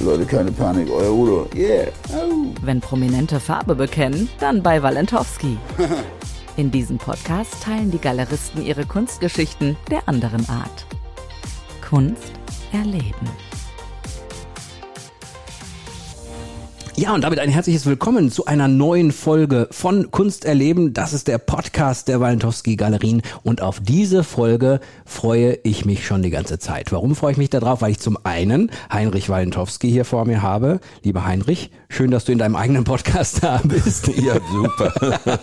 Leute, keine Panik, euer Udo. Yeah. Wenn Prominente Farbe bekennen, dann bei Walentowski. In diesem Podcast teilen die Galeristen ihre Kunstgeschichten der anderen Art. Kunst erleben. Ja, und damit ein herzliches Willkommen zu einer neuen Folge von Kunst erleben. Das ist der Podcast der Walentowski Galerien und auf diese Folge freue ich mich schon die ganze Zeit. Warum freue ich mich darauf? Weil ich zum einen Heinrich Walentowski hier vor mir habe. Lieber Heinrich, schön, dass du in deinem eigenen Podcast da bist. Ja, super.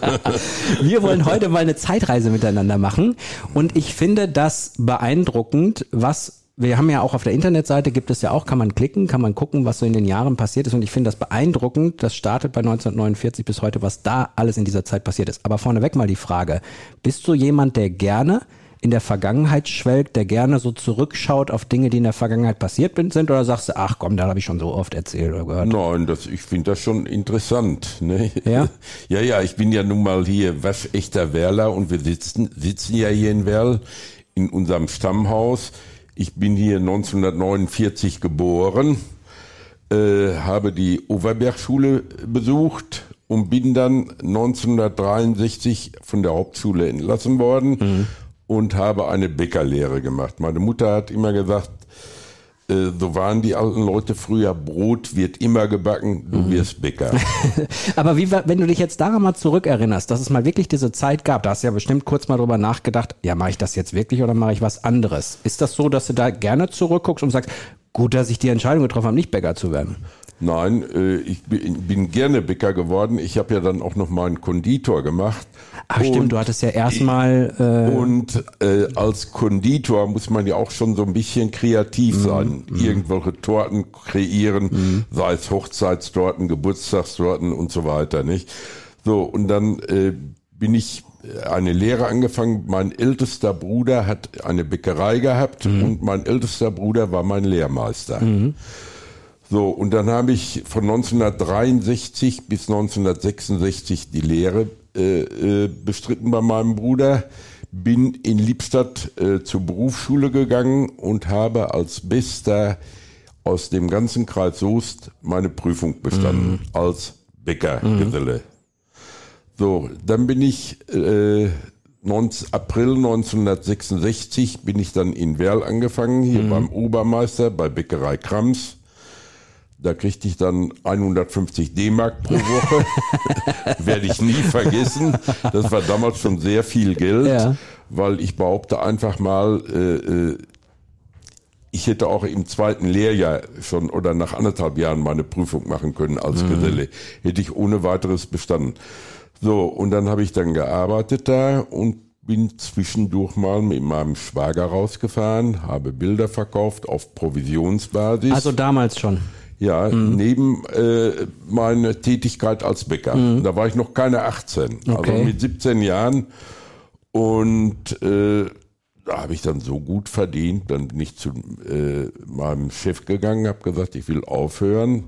Wir wollen heute mal eine Zeitreise miteinander machen und ich finde das beeindruckend, was wir haben ja auch auf der Internetseite, gibt es ja auch, kann man klicken, kann man gucken, was so in den Jahren passiert ist. Und ich finde das beeindruckend. Das startet bei 1949 bis heute, was da alles in dieser Zeit passiert ist. Aber vorneweg mal die Frage, bist du jemand, der gerne in der Vergangenheit schwelgt, der gerne so zurückschaut auf Dinge, die in der Vergangenheit passiert sind? Oder sagst du, ach komm, da habe ich schon so oft erzählt oder gehört? Nein, das, ich finde das schon interessant. Ne? Ja? ja, ja, ich bin ja nun mal hier waschechter Werler und wir sitzen, sitzen ja hier in Werl in unserem Stammhaus. Ich bin hier 1949 geboren, äh, habe die Overbergschule besucht und bin dann 1963 von der Hauptschule entlassen worden Mhm. und habe eine Bäckerlehre gemacht. Meine Mutter hat immer gesagt, so waren die alten Leute früher, Brot wird immer gebacken, du Mhm. wirst Bäcker. Aber wie, wenn du dich jetzt daran mal zurückerinnerst, dass es mal wirklich diese Zeit gab, da hast du ja bestimmt kurz mal drüber nachgedacht, ja, mache ich das jetzt wirklich oder mache ich was anderes? Ist das so, dass du da gerne zurückguckst und sagst, gut, dass ich die Entscheidung getroffen habe, nicht Bäcker zu werden? Nein, äh, ich bin, bin gerne Bäcker geworden. Ich habe ja dann auch noch mal einen Konditor gemacht. Ach stimmt, du hattest ja erstmal äh, Und äh, als Konditor muss man ja auch schon so ein bisschen kreativ Mhm. sein. Irgendwelche Torten kreieren, sei es Hochzeitstorten, Geburtstagstorten und so weiter, nicht? So, und dann äh, bin ich äh, eine Lehre angefangen. Mein ältester Bruder hat eine Bäckerei gehabt Mhm. und mein ältester Bruder war mein Lehrmeister. So, und dann habe ich von 1963 bis 1966 die Lehre äh, äh, bestritten bei meinem Bruder, bin in Liebstadt äh, zur Berufsschule gegangen und habe als Bester aus dem ganzen Kreis Soest meine Prüfung bestanden als Bäckergeselle. So, dann bin ich äh, 19, April 1966 bin ich dann in Werl angefangen, hier beim Obermeister bei Bäckerei Krams. Da kriegte ich dann 150 D-Mark pro Woche. Werde ich nie vergessen. Das war damals schon sehr viel Geld, Ja. weil ich behaupte einfach mal, äh, äh, ich hätte auch im zweiten Lehrjahr schon oder nach anderthalb Jahren meine Prüfung machen können als Geselle. Hätte ich ohne weiteres bestanden. So, und dann habe ich dann gearbeitet da und bin zwischendurch mal mit meinem Schwager rausgefahren, habe Bilder verkauft auf Provisionsbasis. also damals schon. Ja, neben äh, meiner Tätigkeit als Bäcker. Da war ich noch keine 18, Okay. also mit 17 Jahren. Und äh, da habe ich dann so gut verdient, dann bin ich zu äh, meinem Chef gegangen, habe gesagt, ich will aufhören.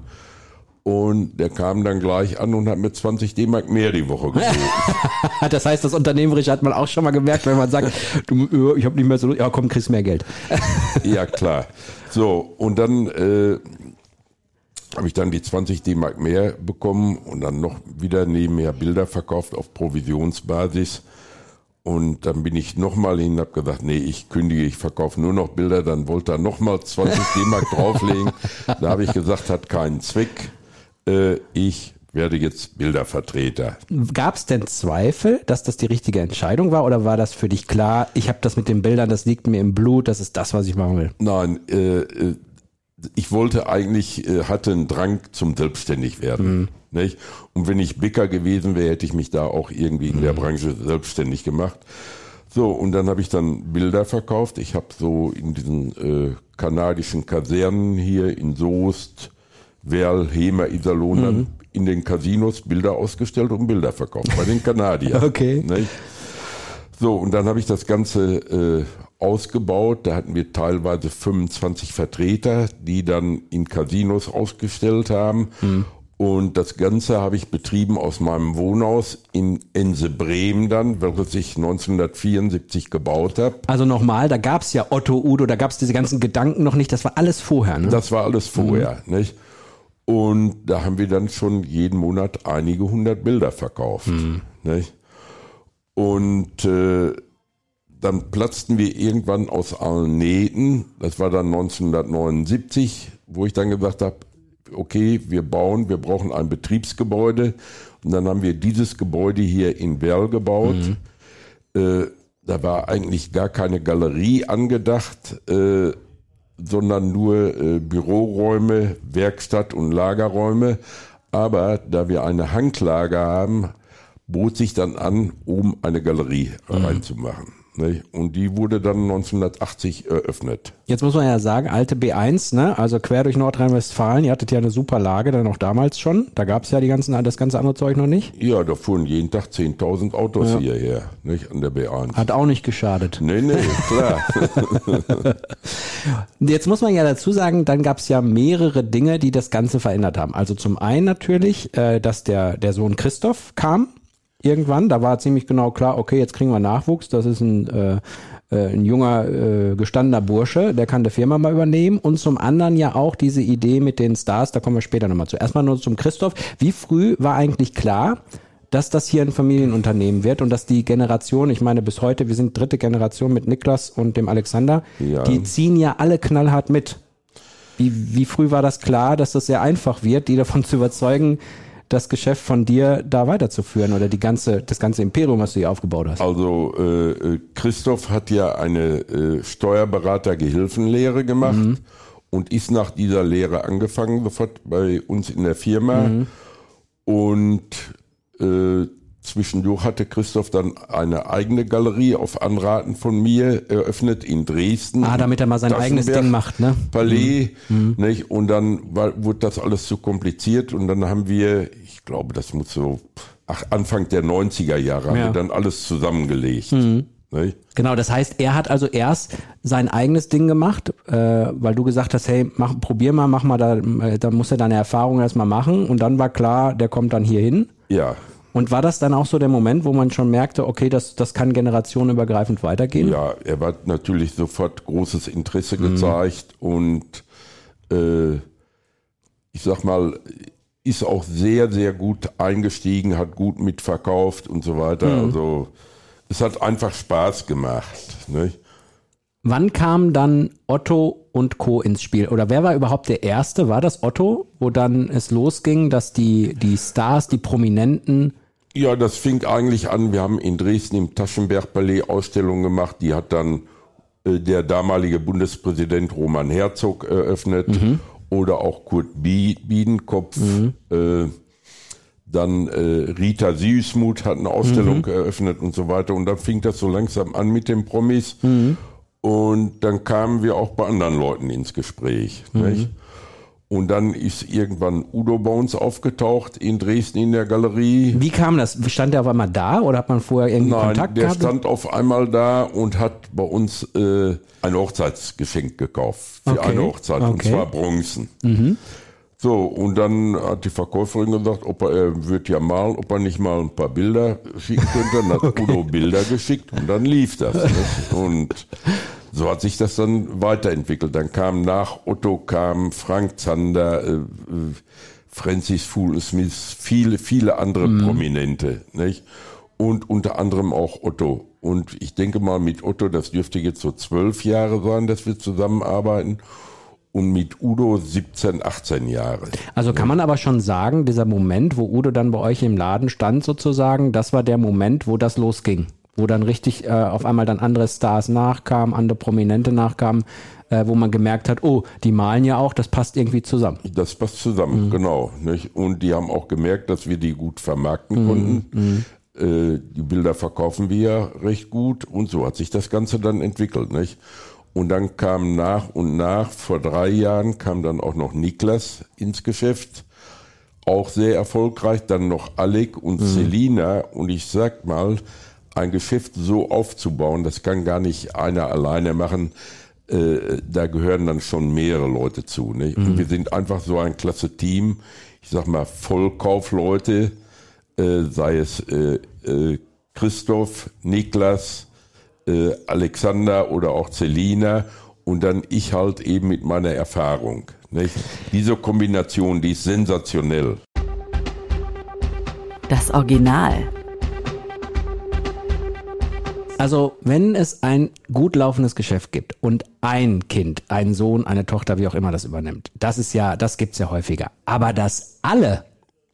Und der kam dann gleich an und hat mir 20 D-Mark mehr die Woche gegeben. Das heißt, das Unternehmerische hat man auch schon mal gemerkt, wenn man sagt, du, äh, ich habe nicht mehr so, ja komm, kriegst mehr Geld. ja, klar. So, und dann äh, habe ich dann die 20 D-Mark mehr bekommen und dann noch wieder nebenher Bilder verkauft auf Provisionsbasis. Und dann bin ich nochmal hin und habe gesagt, nee, ich kündige, ich verkaufe nur noch Bilder. Dann wollte er nochmal 20 D-Mark drauflegen. Da habe ich gesagt, hat keinen Zweck. Äh, ich werde jetzt Bildervertreter. Gab es denn Zweifel, dass das die richtige Entscheidung war oder war das für dich klar, ich habe das mit den Bildern, das liegt mir im Blut, das ist das, was ich machen will? Nein, äh, äh, ich wollte eigentlich, äh, hatte einen Drang zum Selbstständigwerden. Nicht? Und wenn ich Bäcker gewesen wäre, hätte ich mich da auch irgendwie in der Branche selbstständig gemacht. So, und dann habe ich dann Bilder verkauft. Ich habe so in diesen äh, kanadischen Kasernen hier in Soest, Werl, Hemer, Iserlohn dann in den Casinos Bilder ausgestellt und Bilder verkauft bei den Kanadiern. Okay. Nicht? So, und dann habe ich das Ganze äh, ausgebaut. Da hatten wir teilweise 25 Vertreter, die dann in Casinos ausgestellt haben. Und das Ganze habe ich betrieben aus meinem Wohnhaus in Ense Bremen dann, welches ich 1974 gebaut habe. Also nochmal, da gab es ja Otto, Udo, da gab es diese ganzen Gedanken noch nicht, das war alles vorher, ne? Das war alles vorher, nicht? Und da haben wir dann schon jeden Monat einige hundert Bilder verkauft. Nicht? Und äh, dann platzten wir irgendwann aus allen Nähten. Das war dann 1979, wo ich dann gesagt habe, okay, wir bauen, wir brauchen ein Betriebsgebäude. Und dann haben wir dieses Gebäude hier in Werl gebaut. Äh, da war eigentlich gar keine Galerie angedacht, äh, sondern nur äh, Büroräume, Werkstatt und Lagerräume. Aber da wir eine Hanglage haben, bot sich dann an, oben eine Galerie reinzumachen. Ne? Und die wurde dann 1980 eröffnet. Jetzt muss man ja sagen, alte B1, ne? also quer durch Nordrhein-Westfalen, ihr hattet ja eine super Lage, dann auch damals schon. Da gab es ja die ganzen, das ganze andere Zeug noch nicht. Ja, da fuhren jeden Tag 10.000 Autos hierher, nicht an der B1. Hat auch nicht geschadet. Nee, nee, klar. Jetzt muss man ja dazu sagen, dann gab es ja mehrere Dinge, die das Ganze verändert haben. Also zum einen natürlich, äh, dass der, der Sohn Christoph kam irgendwann. Da war ziemlich genau klar, okay, jetzt kriegen wir Nachwuchs. Das ist ein, äh, äh, ein junger, äh, gestandener Bursche, der kann die Firma mal übernehmen. Und zum anderen ja auch diese Idee mit den Stars, da kommen wir später nochmal zu. Erstmal nur zum Christoph. Wie früh war eigentlich klar, dass das hier ein Familienunternehmen wird und dass die Generation, ich meine bis heute, wir sind dritte Generation mit Niklas und dem Alexander, Ja. die ziehen ja alle knallhart mit. Wie, wie früh war das klar, dass das sehr einfach wird, die davon zu überzeugen, das Geschäft von dir da weiterzuführen oder die ganze, das ganze Imperium, was du hier aufgebaut hast? Also äh, äh, Christoph hat ja eine äh, Steuerberater-Gehilfenlehre gemacht und ist nach dieser Lehre angefangen, sofort bei uns in der Firma. Und äh, zwischendurch hatte Christoph dann eine eigene Galerie auf Anraten von mir eröffnet in Dresden. Ah, damit er mal sein eigenes Ding macht, ne? Palais, nicht? Und dann war, wurde das alles zu kompliziert und dann haben wir, ich glaube, das muss so ach, Anfang der 90er Jahre, haben Ja. wir dann alles zusammengelegt. Nicht? Genau, das heißt, er hat also erst sein eigenes Ding gemacht, äh, weil du gesagt hast, hey, mach, probier mal, mach mal, da, äh, da muss er deine Erfahrung erstmal machen und dann war klar, der kommt dann hier hin. Ja, Und war das dann auch so der Moment, wo man schon merkte, okay, das, das kann generationenübergreifend weitergehen? ja, er hat natürlich sofort großes Interesse gezeigt und äh, ich sag mal, ist auch sehr, sehr gut eingestiegen, hat gut mitverkauft und so weiter. Also es hat einfach Spaß gemacht. Nicht? Wann kam dann Otto und Co. ins Spiel? Oder wer war überhaupt der Erste? War das Otto, wo dann es losging, dass die, die Stars, die Prominenten, Ja, das fing eigentlich an. Wir haben in Dresden im Taschenberg-Palais Ausstellungen gemacht. Die hat dann äh, der damalige Bundespräsident Roman Herzog eröffnet oder auch Kurt Bie- Biedenkopf. Äh, dann äh, Rita Süßmuth hat eine Ausstellung eröffnet und so weiter. Und dann fing das so langsam an mit den Promis. Und dann kamen wir auch bei anderen Leuten ins Gespräch. Nicht? Und dann ist irgendwann Udo bei uns aufgetaucht in Dresden in der Galerie. wie kam das? Stand der auf einmal da oder hat man vorher irgendwie Nein, Kontakt der gehabt? stand auf einmal da und hat bei uns äh, ein Hochzeitsgeschenk gekauft für Okay, eine Hochzeit und okay. zwar Bronzen. So, und dann hat die Verkäuferin gesagt, ob er, er wird ja mal, ob er nicht mal ein paar Bilder schicken könnte. Dann hat Udo Bilder geschickt und dann lief das. Nicht? Und so hat sich das dann weiterentwickelt. Dann kam nach Otto kam Frank Zander, äh, äh, Francis Fool Smith, viele, viele andere Prominente, nicht? Und unter anderem auch Otto. Und ich denke mal mit Otto, das dürfte jetzt so zwölf Jahre sein, dass wir zusammenarbeiten. Und mit Udo 17, 18 Jahre. Also kann man aber schon sagen, dieser Moment, wo Udo dann bei euch im Laden stand sozusagen, das war der Moment, wo das losging. Wo dann richtig äh, auf einmal dann andere Stars nachkamen, andere Prominente nachkamen, äh, wo man gemerkt hat, oh, die malen ja auch, das passt irgendwie zusammen. Das passt zusammen, genau. Nicht? Und die haben auch gemerkt, dass wir die gut vermarkten konnten. Äh, die Bilder verkaufen wir ja recht gut und so hat sich das Ganze dann entwickelt. Nicht? Und dann kam nach und nach, vor drei Jahren kam dann auch noch Niklas ins Geschäft. Auch sehr erfolgreich. Dann noch Alec und mhm. Selina. Und ich sag mal, ein Geschäft so aufzubauen, das kann gar nicht einer alleine machen. Äh, da gehören dann schon mehrere Leute zu. Nicht? Mhm. Und wir sind einfach so ein klasse Team. Ich sag mal, Vollkaufleute, äh, sei es äh, Christoph, Niklas, Alexander oder auch Celina und dann ich halt eben mit meiner Erfahrung. Nicht? Diese Kombination, die ist sensationell. Das Original. Also, wenn es ein gut laufendes Geschäft gibt und ein Kind, ein Sohn, eine Tochter, wie auch immer das übernimmt, das ist ja, das gibt's ja häufiger. Aber dass alle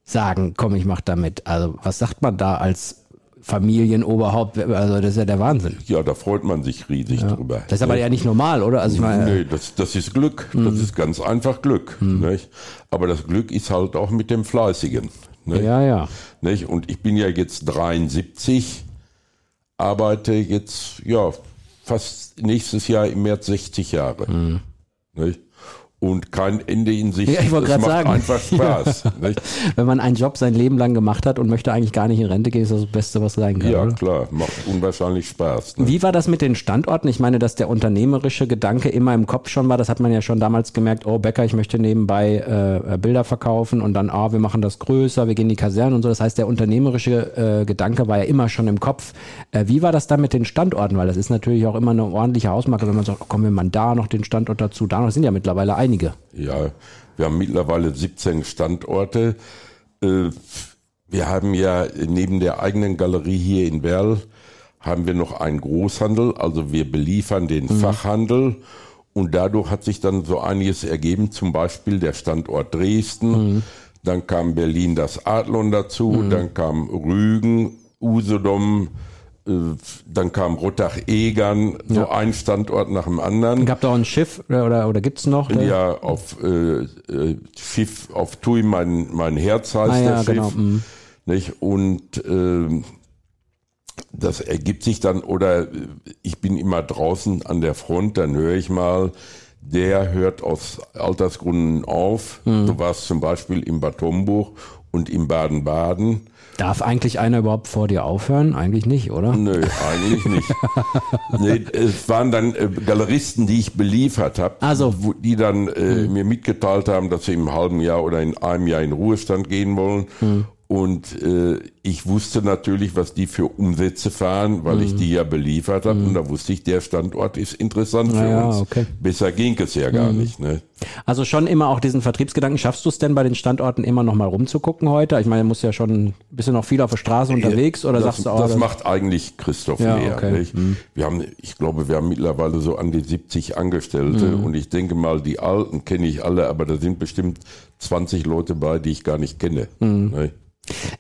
sagen, komm, ich mach damit. Also, was sagt man da als Familienoberhaupt, also das ist ja der Wahnsinn. Ja, da freut man sich riesig ja. drüber. Das ist aber ja nicht normal, oder? Also ich meine, nee, das, das ist Glück. Das mhm. ist ganz einfach Glück. Mhm. Nicht? Aber das Glück ist halt auch mit dem Fleißigen. Nicht? Ja, ja. Nicht? Und ich bin ja jetzt 73, arbeite jetzt ja fast nächstes Jahr im März 60 Jahre. Mhm. Nicht? Und kein Ende in sich. Ja, ich wollte gerade sagen. einfach Spaß. Ja. Wenn man einen Job sein Leben lang gemacht hat und möchte eigentlich gar nicht in Rente gehen, ist das das Beste, was sein kann. Ja, oder? klar, macht unwahrscheinlich Spaß. Ne? Wie war das mit den Standorten? Ich meine, dass der unternehmerische Gedanke immer im Kopf schon war. Das hat man ja schon damals gemerkt. Oh, Becker, ich möchte nebenbei äh, Bilder verkaufen und dann, ah, wir machen das größer, wir gehen in die Kaserne und so. Das heißt, der unternehmerische äh, Gedanke war ja immer schon im Kopf. Äh, wie war das dann mit den Standorten? Weil das ist natürlich auch immer eine ordentliche Hausmarke, wenn man sagt, oh, kommen wir mal da noch den Standort dazu, da noch. Das sind ja mittlerweile einige einige. Ja, wir haben mittlerweile 17 Standorte. Äh, wir haben ja neben der eigenen Galerie hier in Werl haben wir noch einen Großhandel, also wir beliefern den mhm. Fachhandel und dadurch hat sich dann so einiges ergeben, zum Beispiel der Standort Dresden, mhm. dann kam Berlin das Adlon dazu, mhm. dann kam Rügen, Usedom, dann kam Rottach-Egern, so ja. ein Standort nach dem anderen. Gab da auch ein Schiff oder, oder, oder gibt's noch? Ja, auf äh, äh, Schiff, auf Tui, mein, mein Herz heißt ah, der ja, Schiff. Genau. Mhm. Nicht? Und äh, das ergibt sich dann, oder ich bin immer draußen an der Front, dann höre ich mal, der hört aus Altersgründen auf. Mhm. Du warst zum Beispiel im Bad Homburg und im Baden-Baden. Darf eigentlich einer überhaupt vor dir aufhören? Eigentlich nicht, oder? Nö, eigentlich nicht. nee, es waren dann äh, Galeristen, die ich beliefert habe, also. die dann äh, hm. mir mitgeteilt haben, dass sie im halben Jahr oder in einem Jahr in Ruhestand gehen wollen. Hm. Und äh, ich wusste natürlich, was die für Umsätze fahren, weil mhm. ich die ja beliefert habe. Mhm. Und da wusste ich, der Standort ist interessant für ja, uns. Okay. Besser ging es ja gar mhm. nicht. Ne? Also schon immer auch diesen Vertriebsgedanken. Schaffst du es denn bei den Standorten immer noch mal rumzugucken heute? Ich meine, du musst ja schon, bist du noch viel auf der Straße unterwegs oder das, sagst du auch? Das macht eigentlich Christoph ja, mehr. Okay. Mhm. Wir haben, ich glaube, wir haben mittlerweile so an die 70 Angestellte mhm. und ich denke mal, die Alten kenne ich alle, aber da sind bestimmt 20 Leute bei, die ich gar nicht kenne. Ne?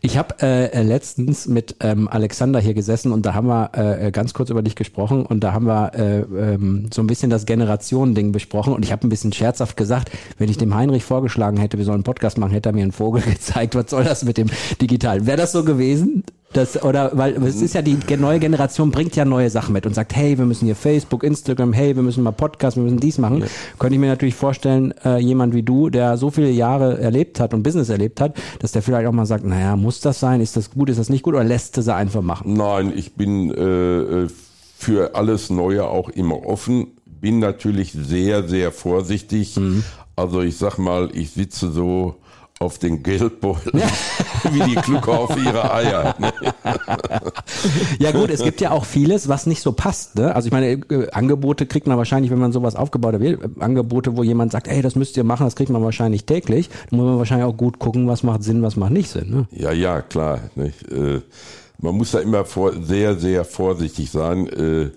Ich habe äh, letztens mit ähm, Alexander hier gesessen und da haben wir äh, ganz kurz über dich gesprochen und da haben wir äh, ähm, so ein bisschen das Generationending besprochen und ich habe ein bisschen scherzhaft gesagt, wenn ich dem Heinrich vorgeschlagen hätte, wir sollen einen Podcast machen, hätte er mir einen Vogel gezeigt. Was soll das mit dem Digitalen? Wäre das so gewesen? Das, oder weil es ist ja die neue Generation bringt ja neue Sachen mit und sagt, hey, wir müssen hier Facebook, Instagram, hey, wir müssen mal Podcast, wir müssen dies machen. Ja. Könnte ich mir natürlich vorstellen, äh, jemand wie du, der so viele Jahre erlebt hat und Business erlebt hat, dass der vielleicht auch mal sagt, naja, muss das sein? Ist das gut? Ist das nicht gut? Oder lässt es einfach machen? Nein, ich bin äh, für alles Neue auch immer offen. Bin natürlich sehr, sehr vorsichtig. Mhm. Also ich sag mal, ich sitze so auf den Geldbeutel, wie die Klucke auf ihre Eier. Ne? ja gut, es gibt ja auch vieles, was nicht so passt. Ne? Also ich meine, äh, Angebote kriegt man wahrscheinlich, wenn man sowas aufgebaut hat, äh, Angebote, wo jemand sagt, ey, das müsst ihr machen, das kriegt man wahrscheinlich täglich. Da muss man wahrscheinlich auch gut gucken, was macht Sinn, was macht nicht Sinn. Ne? Ja, ja, klar. Äh, man muss da immer vor, sehr, sehr vorsichtig sein.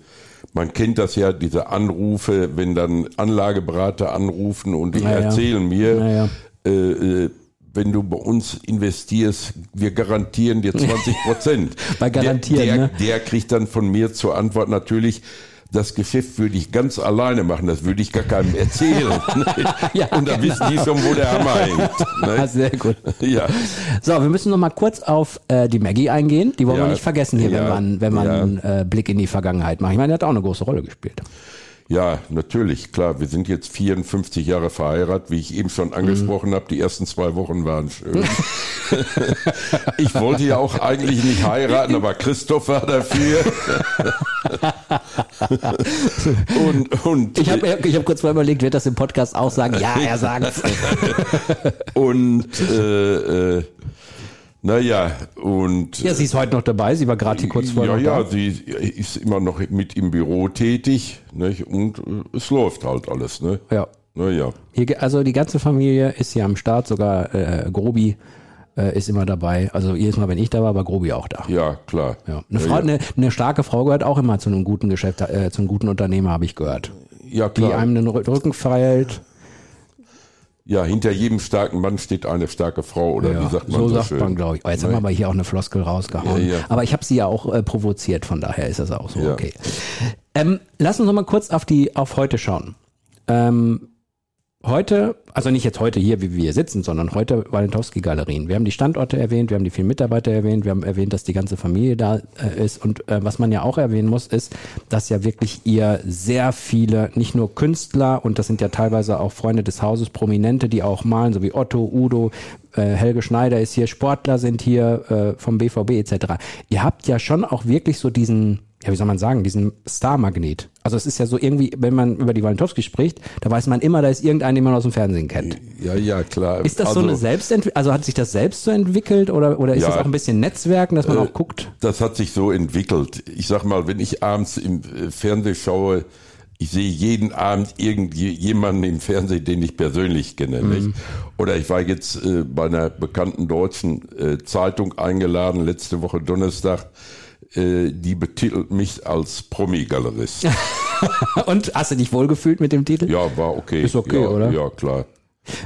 Man kennt das ja, diese Anrufe, wenn dann Anlageberater anrufen und die ja, erzählen mir, ja, ja wenn du bei uns investierst, wir garantieren dir 20 Prozent. bei garantieren, der, der, ne? der kriegt dann von mir zur Antwort natürlich, das Geschäft würde ich ganz alleine machen, das würde ich gar keinem erzählen. ja, und dann genau. wissen die schon, wo der Hammer hängt. Ne? Sehr gut. Ja. So, wir müssen noch mal kurz auf äh, die Maggie eingehen. Die wollen ja, wir nicht vergessen hier, ja, wenn man, wenn man ja. äh, Blick in die Vergangenheit macht. Ich meine, der hat auch eine große Rolle gespielt. Ja, natürlich, klar. Wir sind jetzt 54 Jahre verheiratet, wie ich eben schon angesprochen Mhm. habe. Die ersten zwei Wochen waren schön. ich wollte ja auch eigentlich nicht heiraten, aber Christoph war dafür. und und, Ich habe ich hab kurz mal überlegt, wird das im Podcast auch sagen? Ja, er sagt's. und äh, äh, naja, und Ja, sie ist heute noch dabei. Sie war gerade hier kurz vor ja, ja, da. sie ist immer noch mit im Büro tätig nicht? und äh, es läuft halt alles. Ne? Ja. Naja. Hier, also die ganze Familie ist hier am Start, sogar äh, Grobi äh, ist immer dabei. Also jedes Mal, wenn ich da war, war Grobi auch da. Ja, klar. Ja. Eine, Frau, Eine, eine starke Frau gehört auch immer zu einem guten Geschäft, äh, zu einem guten Unternehmer, habe ich gehört. ja, Die klar. einem den Rü- Rücken feilt. Ja, hinter jedem starken Mann steht eine starke Frau oder wie sagt man so so, sagt schön? man, glaube ich. Oh, jetzt haben wir aber hier auch eine Floskel rausgehauen. Ja, ja. Aber ich habe sie ja auch äh, provoziert, von daher ist das auch so Ja. okay. Ähm, lass uns noch mal kurz auf die auf heute schauen. Ähm, heute, also nicht jetzt heute hier, wie wir hier sitzen, sondern heute Walentowski-Galerien. Wir haben die Standorte erwähnt, wir haben die vielen Mitarbeiter erwähnt, wir haben erwähnt, dass die ganze Familie da äh, ist. Und äh, was man ja auch erwähnen muss, ist, dass ja wirklich ihr sehr viele, nicht nur Künstler, und das sind ja teilweise auch Freunde des Hauses, Prominente, die auch malen, so wie Otto, Udo, äh, Helge Schneider ist hier, Sportler sind hier äh, vom BVB etc. Ihr habt ja schon auch wirklich so diesen, ja, wie soll man sagen, diesen Star-Magnet. Also es ist ja so irgendwie, wenn man über die Walentowski spricht, da weiß man immer, da ist irgendein, den man aus dem Fernsehen kennt. Ja, ja, klar. Ist das also, so eine Selbstentwicklung, also hat sich das selbst so entwickelt oder, oder ist Ja. das auch ein bisschen Netzwerken, dass man auch guckt? Das hat sich so entwickelt. Ich sag mal, wenn ich abends im äh, Fernsehen schaue, ich sehe jeden Abend irgendjemanden im Fernsehen, den ich persönlich kenne. Mhm. Oder ich war jetzt äh, bei einer bekannten deutschen äh, Zeitung eingeladen, letzte Woche Donnerstag. Äh, die betitelt mich als Promi-Galerist. Und hast du dich wohlgefühlt mit dem Titel? Ja, war okay. Ist okay, ja, oder? Ja, klar.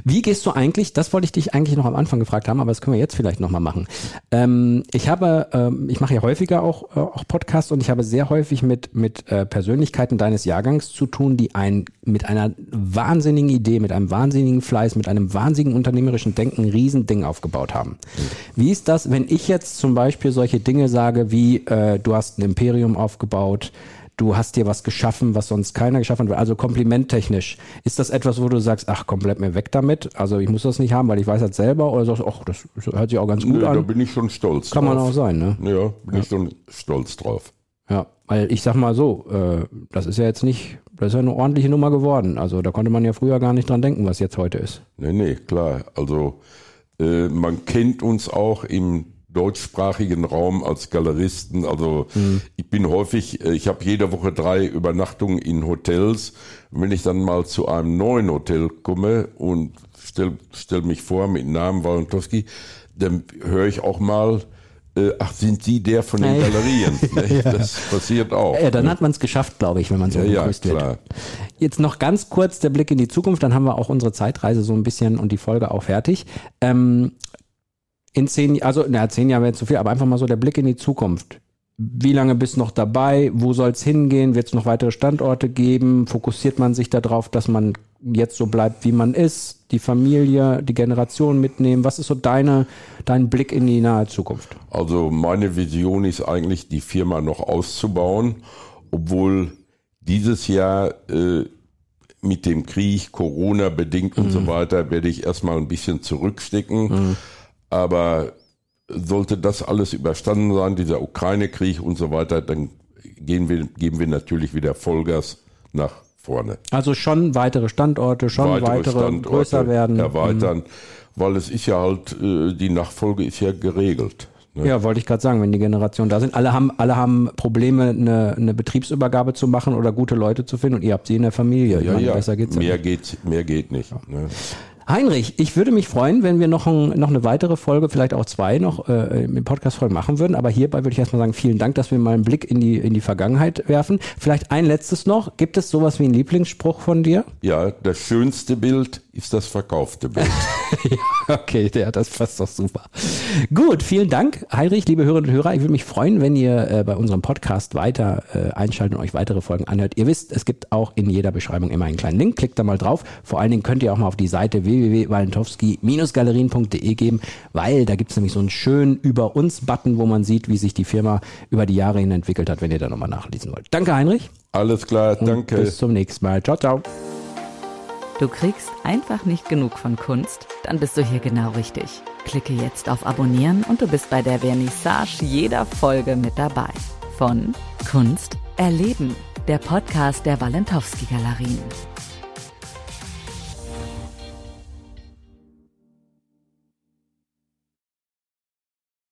Wie gehst du eigentlich, das wollte ich dich eigentlich noch am Anfang gefragt haben, aber das können wir jetzt vielleicht nochmal machen. Ähm, ich habe, ähm, ich mache ja häufiger auch, äh, auch Podcasts und ich habe sehr häufig mit, mit äh, Persönlichkeiten deines Jahrgangs zu tun, die ein, mit einer wahnsinnigen Idee, mit einem wahnsinnigen Fleiß, mit einem wahnsinnigen unternehmerischen Denken ein Riesending aufgebaut haben. Wie ist das, wenn ich jetzt zum Beispiel solche Dinge sage wie, äh, du hast ein Imperium aufgebaut, du hast dir was geschaffen, was sonst keiner geschaffen hat. Also komplimenttechnisch. Ist das etwas, wo du sagst, ach komm, bleib mir weg damit? Also ich muss das nicht haben, weil ich weiß das selber. Oder sagst du, ach, das hört sich auch ganz gut da an. bin ich schon stolz Kann man drauf. auch sein, ne? Ja, bin ich schon stolz drauf. Ja, weil ich sag mal so, äh, das ist ja jetzt nicht, das ist ja eine ordentliche Nummer geworden. Also da konnte man ja früher gar nicht dran denken, was jetzt heute ist. Nee, nee, klar. Also äh, man kennt uns auch im deutschsprachigen Raum als Galeristen. Also ich bin häufig, äh, ich habe jede Woche drei Übernachtungen in Hotels. Wenn ich dann mal zu einem neuen Hotel komme und stell, stell mich vor mit Namen Walentowski, dann höre ich auch mal, äh, ach, sind Sie der von den Ja, ja. Galerien? Ne? Das passiert auch. Ja, dann hat man es geschafft, glaube ich, wenn man so Ja, ja, begrüßt wird. klar. Jetzt noch ganz kurz der Blick in die Zukunft, dann haben wir auch unsere Zeitreise so ein bisschen und die Folge auch fertig. Ähm, in zehn, also na, zehn Jahre wäre zu viel, aber einfach mal so der Blick in die Zukunft. Wie lange bist du noch dabei? Wo soll es hingehen? Wird es noch weitere Standorte geben? Fokussiert man sich darauf, dass man jetzt so bleibt, wie man ist? Die Familie, die Generation mitnehmen? Was ist so deine, dein Blick in die nahe Zukunft? Also meine Vision ist eigentlich, die Firma noch auszubauen, obwohl dieses Jahr äh, mit dem Krieg, Corona bedingt und so weiter, werde ich erstmal ein bisschen zurückstecken. Aber sollte das alles überstanden sein, dieser Ukraine-Krieg und so weiter, dann gehen wir, geben wir natürlich wieder Vollgas nach vorne. Also schon weitere Standorte, schon weitere, größer werden. erweitern, weil es ist ja halt, äh, die Nachfolge ist ja geregelt. Ne? Ja, wollte ich gerade sagen, wenn die Generationen da sind. Alle haben, alle haben Probleme, eine, eine Betriebsübergabe zu machen oder gute Leute zu finden und ihr habt sie in der Familie. Ja, meine, ja, Besser geht's ja mehr nicht. geht, mehr geht nicht. Ne? Heinrich, ich würde mich freuen, wenn wir noch, ein, noch eine weitere Folge, vielleicht auch zwei noch äh, im Podcast-Folge machen würden. Aber hierbei würde ich erstmal sagen, vielen Dank, dass wir mal einen Blick in die, in die Vergangenheit werfen. Vielleicht ein letztes noch. Gibt es sowas wie einen Lieblingsspruch von dir? Ja, das schönste Bild ist das verkaufte Bild. Okay, ja, das passt doch super. Gut, vielen Dank, Heinrich, liebe Hörerinnen und Hörer. Ich würde mich freuen, wenn ihr äh, bei unserem Podcast weiter äh, einschaltet und euch weitere Folgen anhört. Ihr wisst, es gibt auch in jeder Beschreibung immer einen kleinen Link. Klickt da mal drauf. Vor allen Dingen könnt ihr auch mal auf die Seite www.walentowski-galerien.de geben, weil da gibt es nämlich so einen schönen Über uns-Button, wo man sieht, wie sich die Firma über die Jahre hin entwickelt hat, wenn ihr da nochmal nachlesen wollt. Danke, Heinrich. Alles klar, danke. Bis zum nächsten Mal. Ciao, ciao. Du kriegst einfach nicht genug von Kunst? Dann bist du hier genau richtig. Klicke jetzt auf Abonnieren und du bist bei der Vernissage jeder Folge mit dabei. Von Kunst erleben, der Podcast der Walentowski Galerien.